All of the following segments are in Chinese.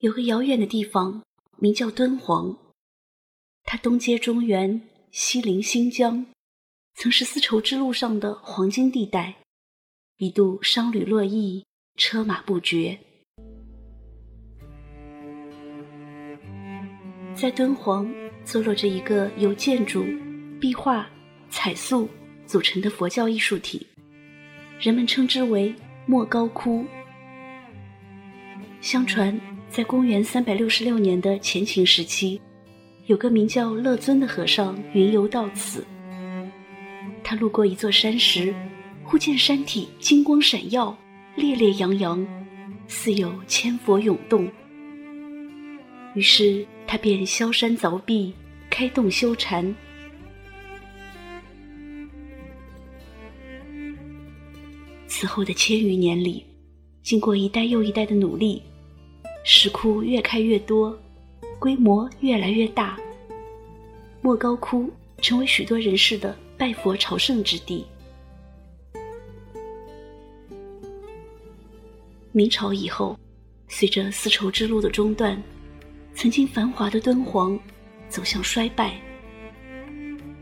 有个遥远的地方，名叫敦煌。它东接中原，西临新疆，曾是丝绸之路上的黄金地带，一度商旅络绎，车马不绝。在敦煌，坐落着一个由建筑、壁画、彩塑组成的佛教艺术体，人们称之为莫高窟。相传。在公元三百六十六年的前秦时期，有个名叫乐尊的和尚云游到此。他路过一座山时，忽见山体金光闪耀，烈烈洋洋，似有千佛涌动。于是他便削山凿壁，开洞修禅。此后的千余年里，经过一代又一代的努力。石窟越开越多，规模越来越大。莫高窟成为许多人士的拜佛朝圣之地。明朝以后，随着丝绸之路的中断，曾经繁华的敦煌走向衰败，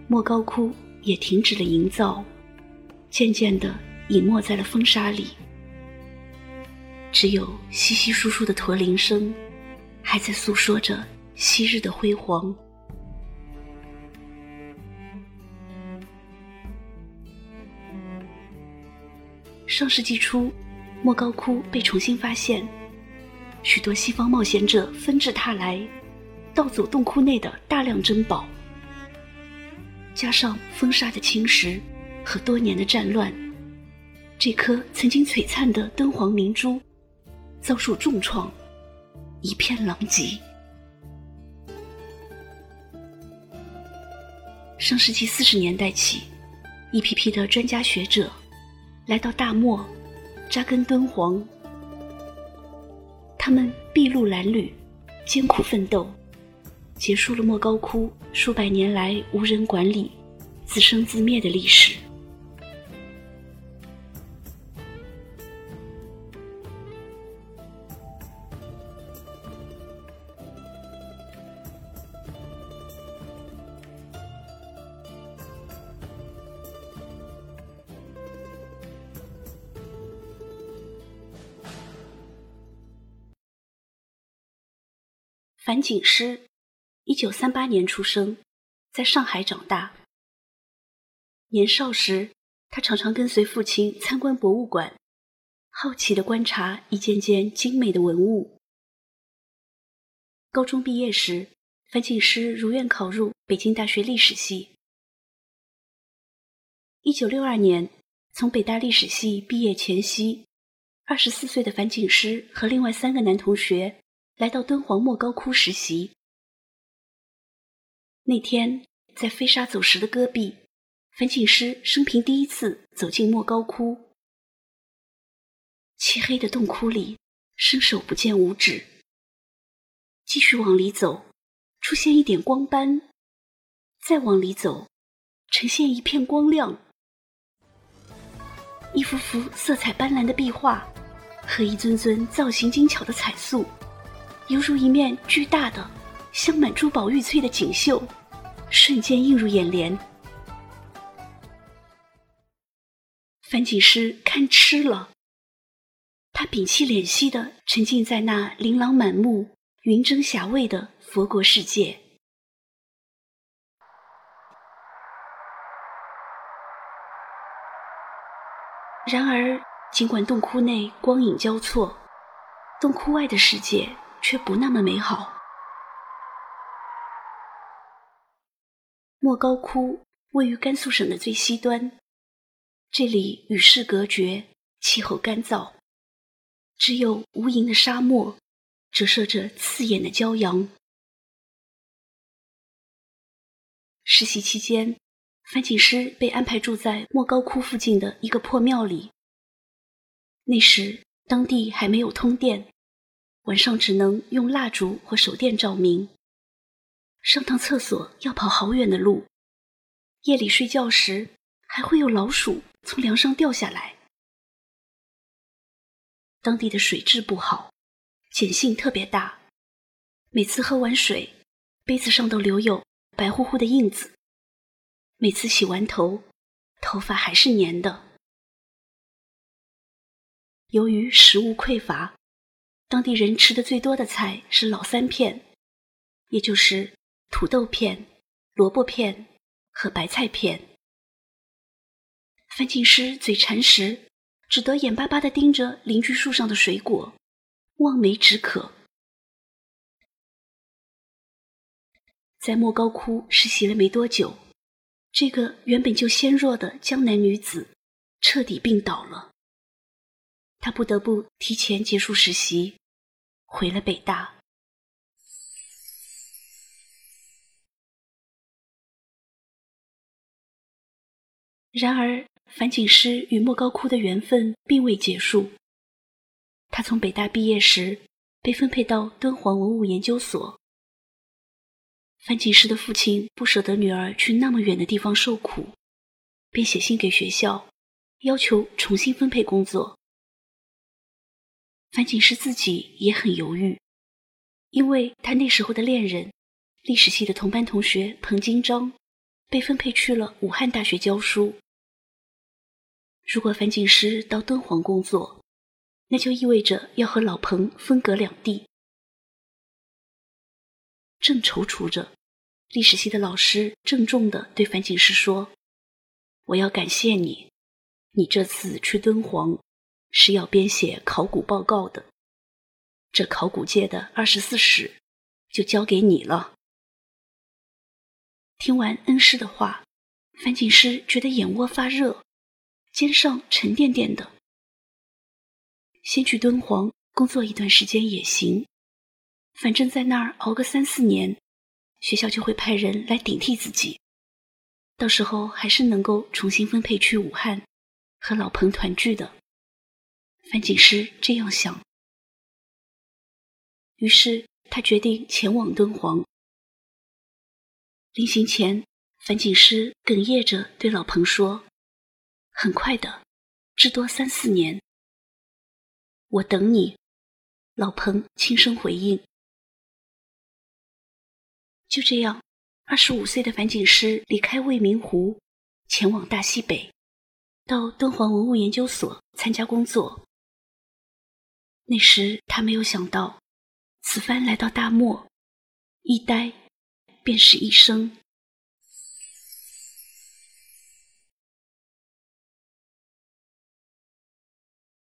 莫高窟也停止了营造，渐渐地隐没在了风沙里。只有稀稀疏疏的驼铃声，还在诉说着昔日的辉煌。上世纪初，莫高窟被重新发现，许多西方冒险者纷至沓来，盗走洞窟内的大量珍宝。加上风沙的侵蚀和多年的战乱，这颗曾经璀璨的敦煌明珠。遭受重创，一片狼藉。上世纪四十年代起，一批批的专家学者来到大漠，扎根敦煌。他们筚路蓝缕，艰苦奋斗，结束了莫高窟数百年来无人管理、自生自灭的历史。樊锦诗，一九三八年出生，在上海长大。年少时，他常常跟随父亲参观博物馆，好奇地观察一件件精美的文物。高中毕业时，樊锦诗如愿考入北京大学历史系。一九六二年，从北大历史系毕业前夕，二十四岁的樊锦诗和另外三个男同学。来到敦煌莫高窟实习。那天，在飞沙走石的戈壁，樊锦诗生平第一次走进莫高窟。漆黑的洞窟里，伸手不见五指。继续往里走，出现一点光斑；再往里走，呈现一片光亮。一幅幅色彩斑斓的壁画，和一尊尊造型精巧的彩塑。犹如一面巨大的、镶满珠宝玉翠的锦绣，瞬间映入眼帘。樊锦诗看痴了，他屏气敛息的沉浸在那琳琅满目、云蒸霞蔚的佛国世界。然而，尽管洞窟内光影交错，洞窟外的世界。却不那么美好。莫高窟位于甘肃省的最西端，这里与世隔绝，气候干燥，只有无垠的沙漠，折射着刺眼的骄阳。实习期间，樊锦诗被安排住在莫高窟附近的一个破庙里。那时，当地还没有通电。晚上只能用蜡烛或手电照明，上趟厕所要跑好远的路，夜里睡觉时还会有老鼠从梁上掉下来。当地的水质不好，碱性特别大，每次喝完水，杯子上都留有白乎乎的印子；每次洗完头，头发还是粘的。由于食物匮乏，当地人吃的最多的菜是老三片，也就是土豆片、萝卜片和白菜片。范进师嘴馋时，只得眼巴巴地盯着邻居树上的水果，望梅止渴。在莫高窟实习了没多久，这个原本就纤弱的江南女子彻底病倒了。他不得不提前结束实习，回了北大。然而。樊锦诗与莫高窟的缘分并未结束。他从北大毕业时被分配到敦煌文物研究所。樊锦诗的父亲不舍得女儿去那么远的地方受苦，便写信给学校，要求重新分配工作。樊锦诗自己也很犹豫，因为他那时候的恋人，历史系的同班同学彭金章，被分配去了武汉大学教书。如果樊锦诗到敦煌工作，那就意味着要和老彭分隔两地。正踌躇着，历史系的老师郑重地对樊锦诗说：“我要感谢你，你这次去敦煌是要编写考古报告的，这考古界的二十四史就交给你了。”听完恩师的话，樊锦诗觉得眼窝发热。肩上沉甸甸的，先去敦煌工作一段时间也行，反正在那儿熬个三四年，学校就会派人来顶替自己，到时候还是能够重新分配去武汉和老彭团聚的。樊锦诗这样想，于是他决定前往敦煌。临行前，樊锦诗哽咽着对老彭说。很快的，至多三四年。我等你，老彭轻声回应。就这样，二十五岁的樊锦诗离开未名湖，前往大西北，到敦煌文物研究所参加工作。那时他没有想到，此番来到大漠，一待便是一生。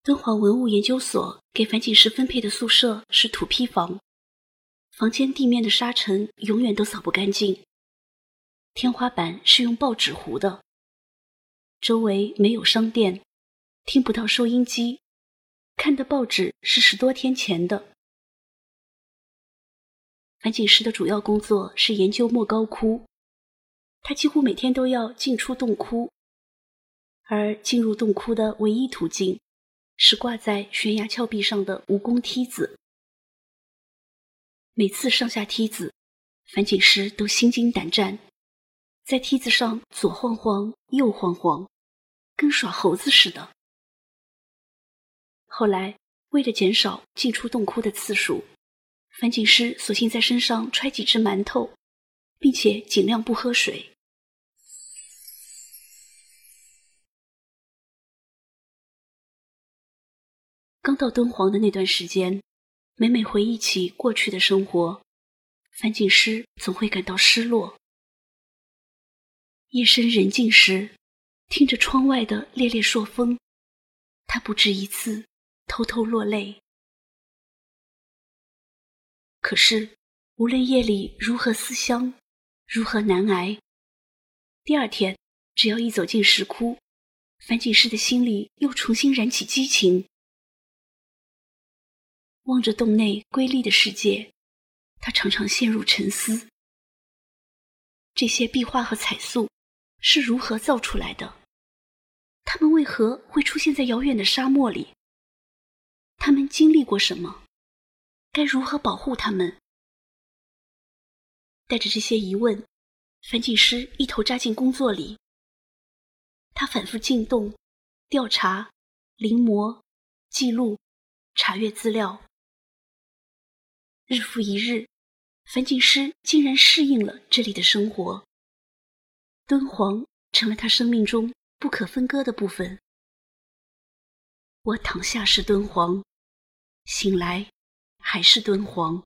敦煌文物研究所给樊锦诗分配的宿舍是土坯房，房间地面的沙尘永远都扫不干净，天花板是用报纸糊的，周围没有商店，听不到收音机，看的报纸是十多天前的。樊锦诗的主要工作是研究莫高窟，他几乎每天都要进出洞窟，而进入洞窟的唯一途径。是挂在悬崖峭壁上的蜈蚣梯子。每次上下梯子，樊锦诗都心惊胆战，在梯子上左晃晃，右晃晃，跟耍猴子似的。后来，为了减少进出洞窟的次数，樊锦诗索性在身上揣几只馒头，并且尽量不喝水。刚到敦煌的那段时间，每每回忆起过去的生活，樊锦诗总会感到失落。夜深人静时，听着窗外的猎猎朔风，他不止一次偷偷落泪。可是，无论夜里如何思乡，如何难挨，第二天只要一走进石窟，樊锦诗的心里又重新燃起激情。望着洞内瑰丽的世界，他常常陷入沉思：这些壁画和彩塑是如何造出来的？它们为何会出现在遥远的沙漠里？他们经历过什么？该如何保护他们？带着这些疑问，樊锦诗一头扎进工作里。他反复进洞、调查、临摹、记录、查阅资料。日复一日，樊锦诗竟然适应了这里的生活，敦煌成了他生命中不可分割的部分。我躺下是敦煌，醒来还是敦煌。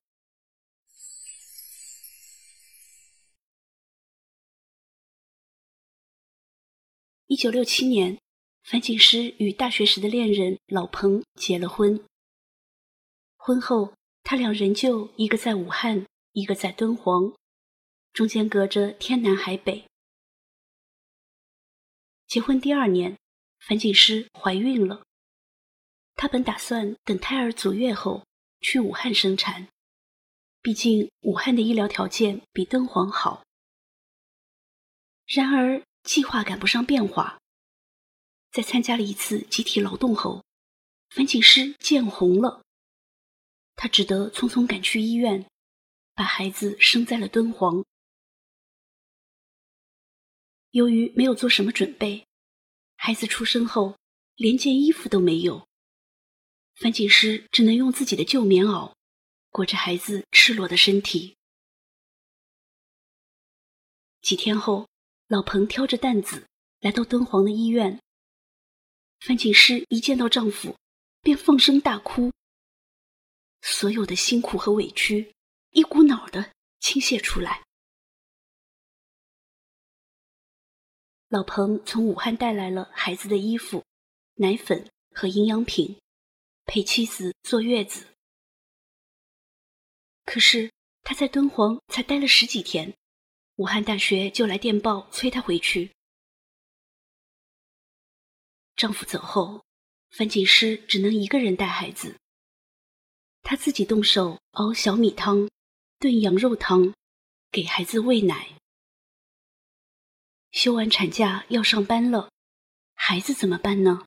一九六七年，樊锦诗与大学时的恋人老彭结了婚。婚后，他俩仍旧一个在武汉，一个在敦煌，中间隔着天南海北。结婚第二年，樊锦诗怀孕了。他本打算等胎儿足月后去武汉生产，毕竟武汉的医疗条件比敦煌好。然而，计划赶不上变化，在参加了一次集体劳动后，樊锦诗见红了。他只得匆匆赶去医院，把孩子生在了敦煌。由于没有做什么准备，孩子出生后连件衣服都没有，樊锦诗只能用自己的旧棉袄裹着孩子赤裸的身体。几天后。老彭挑着担子来到敦煌的医院。樊锦诗一见到丈夫，便放声大哭。所有的辛苦和委屈一股脑的倾泻出来。老彭从武汉带来了孩子的衣服、奶粉和营养品，陪妻子坐月子。可是他在敦煌才待了十几天。武汉大学就来电报催她回去。丈夫走后，樊锦诗只能一个人带孩子。她自己动手熬小米汤、炖羊肉汤，给孩子喂奶。休完产假要上班了，孩子怎么办呢？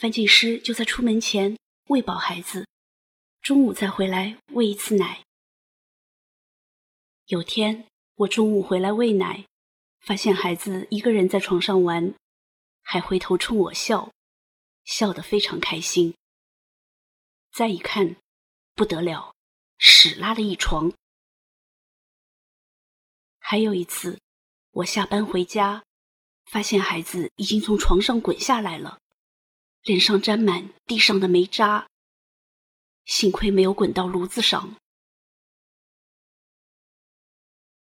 樊锦诗就在出门前喂饱孩子，中午再回来喂一次奶。有天。我中午回来喂奶，发现孩子一个人在床上玩，还回头冲我笑，笑得非常开心。再一看，不得了，屎拉了一床。还有一次，我下班回家，发现孩子已经从床上滚下来了，脸上沾满地上的煤渣，幸亏没有滚到炉子上。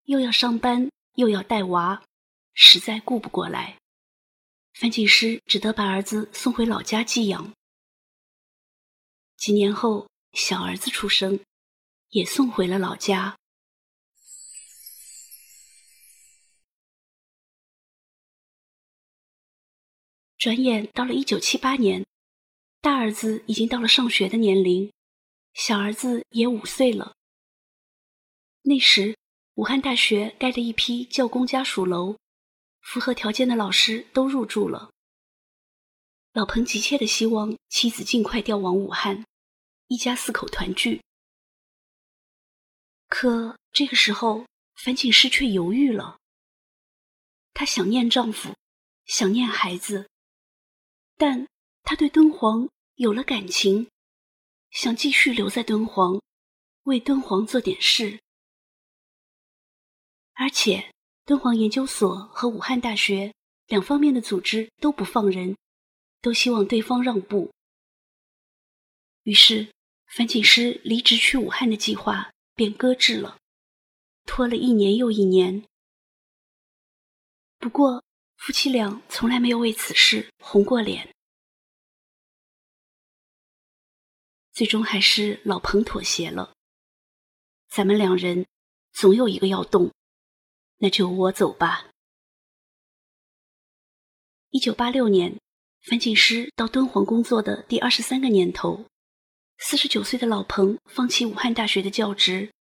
又要上班，又要带娃，实在顾不过来。樊锦诗只得把儿子送回老家寄养。几年后，小儿子出生，也送回了老家。转眼到了一九七八年，大儿子已经到了上学的年龄，小儿子也五岁了。那时。武汉大学盖了一批教工家属楼，符合条件的老师都入住了。老彭急切的希望妻子尽快调往武汉，一家四口团聚。可这个时候，樊锦诗却犹豫了。她想念丈夫，想念孩子，但他对敦煌有了感情，想继续留在敦煌，为敦煌做点事。而且，敦煌研究所和武汉大学两方面的组织都不放人，都希望对方让步。于是，樊锦诗离职去武汉的计划便搁置了，拖了一年又一年。不过，夫妻俩从来没有为此事红过脸。最终还是老彭妥协了。咱们两人总有一个要动。那就我走吧。一九八六年，樊锦诗到敦煌工作的第二十三个年头，四十九岁的老彭放弃武汉大学的教职，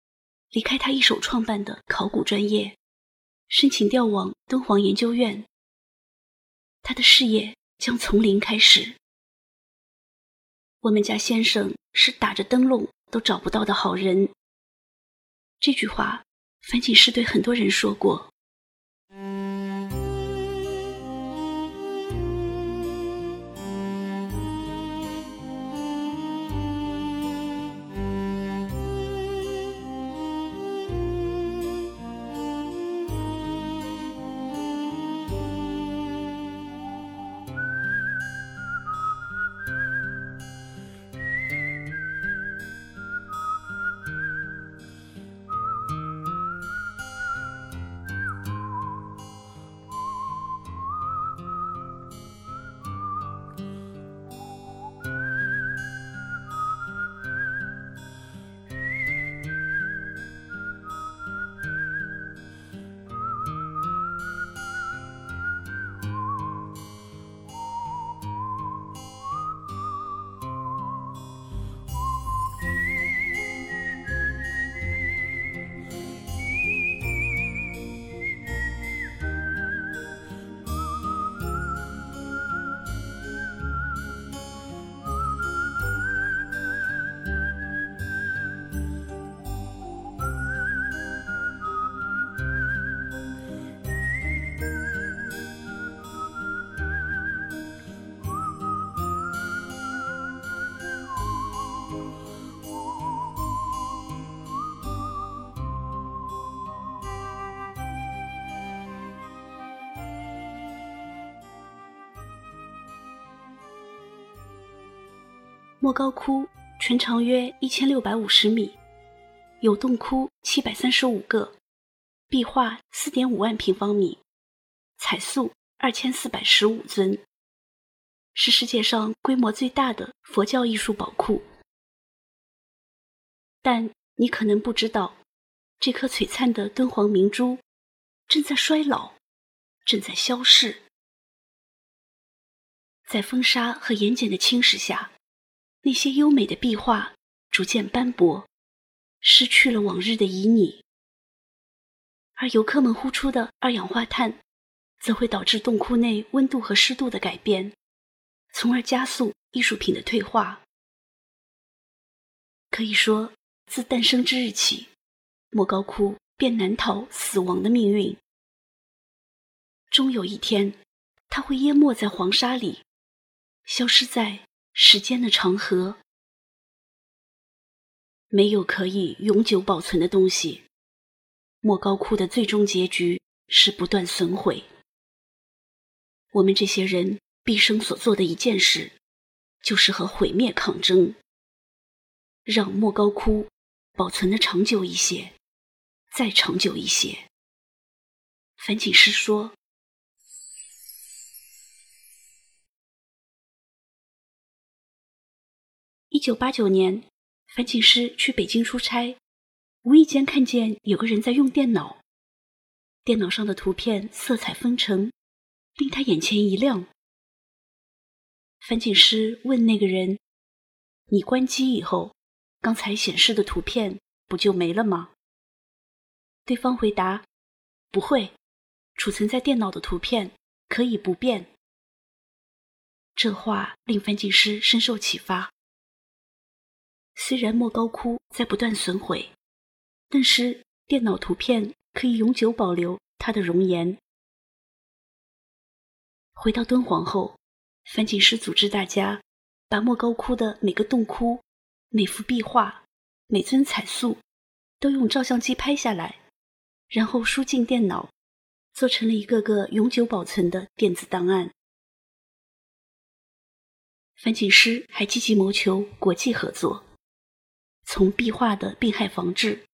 离开他一手创办的考古专业，申请调往敦煌研究院。他的事业将从零开始。我们家先生是打着灯笼都找不到的好人。这句话。樊锦诗对很多人说过。莫高窟全长约一千六百五十米，有洞窟七百三十五个，壁画四点五万平方米，彩塑二千四百十五尊，是世界上规模最大的佛教艺术宝库。但你可能不知道，这颗璀璨的敦煌明珠正在衰老，正在消逝，在风沙和盐碱的侵蚀下。那些优美的壁画逐渐斑驳，失去了往日的旖旎，而游客们呼出的二氧化碳，则会导致洞窟内温度和湿度的改变，从而加速艺术品的退化。可以说，自诞生之日起，莫高窟便难逃死亡的命运。终有一天，它会淹没在黄沙里，消失在。时间的长河，没有可以永久保存的东西。莫高窟的最终结局是不断损毁。我们这些人毕生所做的一件事，就是和毁灭抗争，让莫高窟保存的长久一些，再长久一些。樊锦诗说。一九八九年，樊锦诗去北京出差，无意间看见有个人在用电脑，电脑上的图片色彩纷呈，令他眼前一亮。樊锦诗问那个人：“你关机以后，刚才显示的图片不就没了吗？”对方回答：“不会，储存在电脑的图片可以不变。”这话令樊锦诗深受启发。虽然莫高窟在不断损毁，但是电脑图片可以永久保留它的容颜。回到敦煌后，樊锦诗组织大家把莫高窟的每个洞窟、每幅壁画、每尊彩塑都用照相机拍下来，然后输进电脑，做成了一个个永久保存的电子档案。樊锦诗还积极谋求国际合作。从壁画的病害防治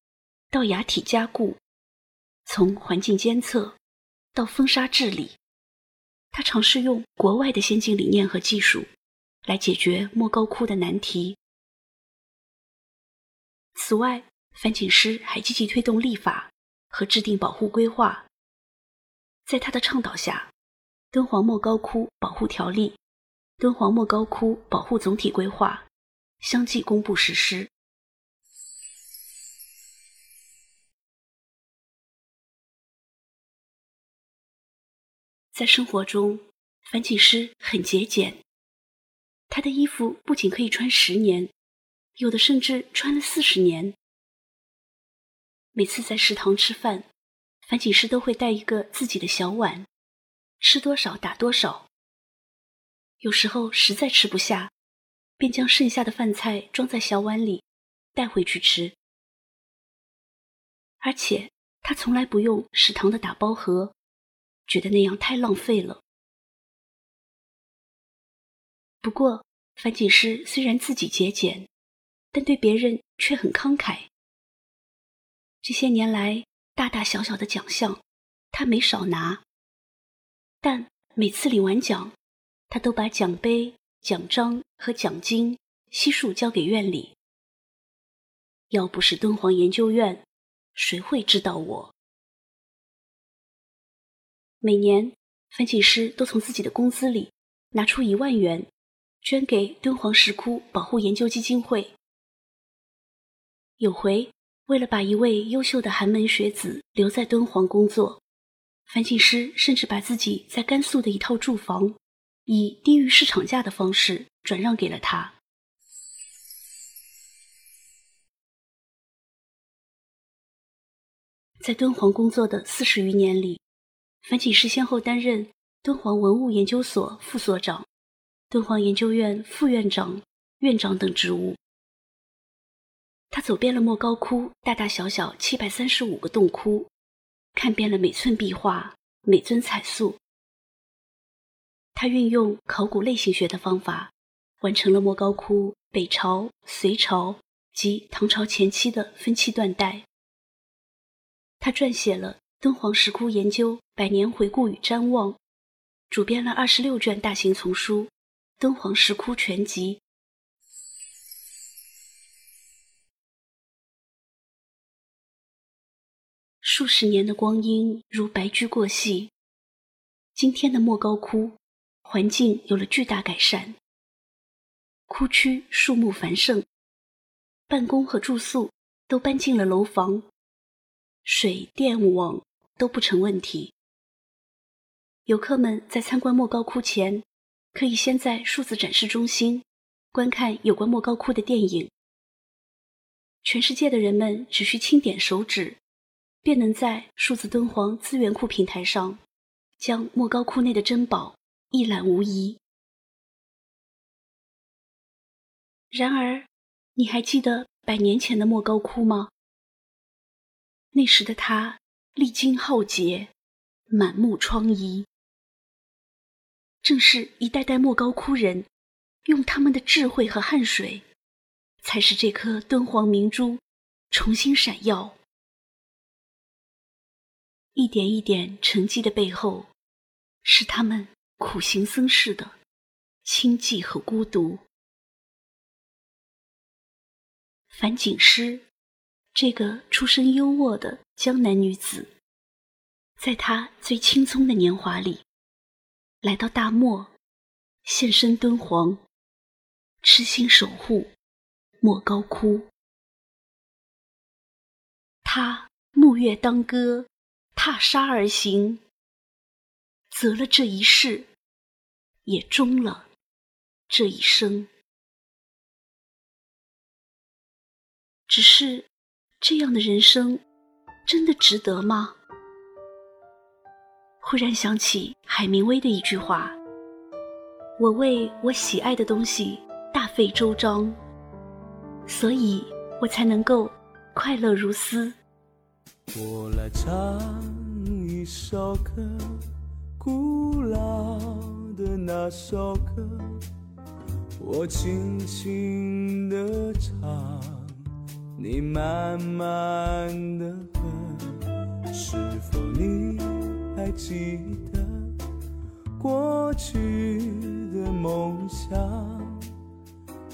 到崖体加固，从环境监测到风沙治理，他尝试用国外的先进理念和技术来解决莫高窟的难题。此外，樊锦诗还积极推动立法和制定保护规划。在他的倡导下，《敦煌莫高窟保护条例》《敦煌莫高窟保护总体规划》相继公布实施。在生活中，樊锦诗很节俭。他的衣服不仅可以穿十年，有的甚至穿了四十年。每次在食堂吃饭，樊锦诗都会带一个自己的小碗，吃多少打多少。有时候实在吃不下，便将剩下的饭菜装在小碗里，带回去吃。而且他从来不用食堂的打包盒。觉得那样太浪费了。不过，樊锦诗虽然自己节俭，但对别人却很慷慨。这些年来，大大小小的奖项，他没少拿。但每次领完奖，他都把奖杯、奖章和奖金悉数交给院里。要不是敦煌研究院，谁会知道我？每年，樊锦诗都从自己的工资里拿出一万元，捐给敦煌石窟保护研究基金会。有回，为了把一位优秀的寒门学子留在敦煌工作，樊锦诗甚至把自己在甘肃的一套住房，以低于市场价的方式转让给了他。在敦煌工作的四十余年里。樊锦诗先后担任敦煌文物研究所副所长、敦煌研究院副院长、院长等职务。他走遍了莫高窟大大小小七百三十五个洞窟，看遍了每寸壁画、每尊彩塑。他运用考古类型学的方法，完成了莫高窟北朝、隋朝及唐朝前期的分期断代。他撰写了《敦煌石窟研究百年回顾与瞻望》，主编了二十六卷大型丛书《敦煌石窟全集》。数十年的光阴如白驹过隙，今天的莫高窟环境有了巨大改善，窟区树木繁盛，办公和住宿都搬进了楼房。水电网都不成问题。游客们在参观莫高窟前，可以先在数字展示中心观看有关莫高窟的电影。全世界的人们只需轻点手指，便能在数字敦煌资源库平台上将莫高窟内的珍宝一览无遗。然而，你还记得百年前的莫高窟吗？那时的他历经浩劫，满目疮痍。正是一代代莫高窟人，用他们的智慧和汗水，才使这颗敦煌明珠重新闪耀。一点一点沉寂的背后，是他们苦行僧式的清寂和孤独。樊锦诗。这个出身优渥的江南女子，在她最青葱的年华里，来到大漠，现身敦煌，痴心守护莫高窟。她沐月当歌，踏沙而行，择了这一世，也终了这一生。只是。这样的人生，真的值得吗？忽然想起海明威的一句话：“我为我喜爱的东西大费周章，所以我才能够快乐如斯。”我来唱一首歌，古老的那首歌，我轻轻地唱。你慢慢的喝，是否你还记得过去的梦想？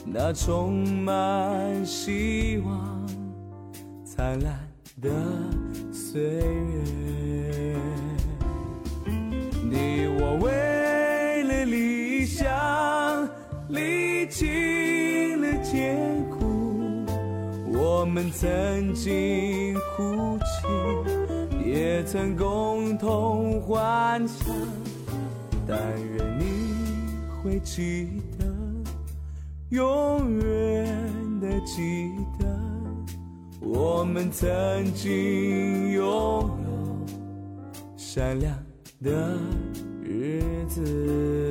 那充满希望、灿烂的岁月。你我为了理想，历尽了艰。我们曾经哭泣，也曾共同幻想。但愿你会记得，永远的记得，我们曾经拥有闪亮的日子。